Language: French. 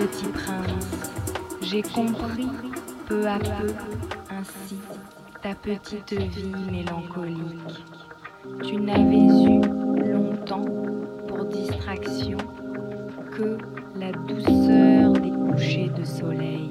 petit prince, j'ai compris peu à peu ainsi ta petite vie mélancolique. Tu n'avais eu longtemps pour distraction que la douceur des couchers de soleil.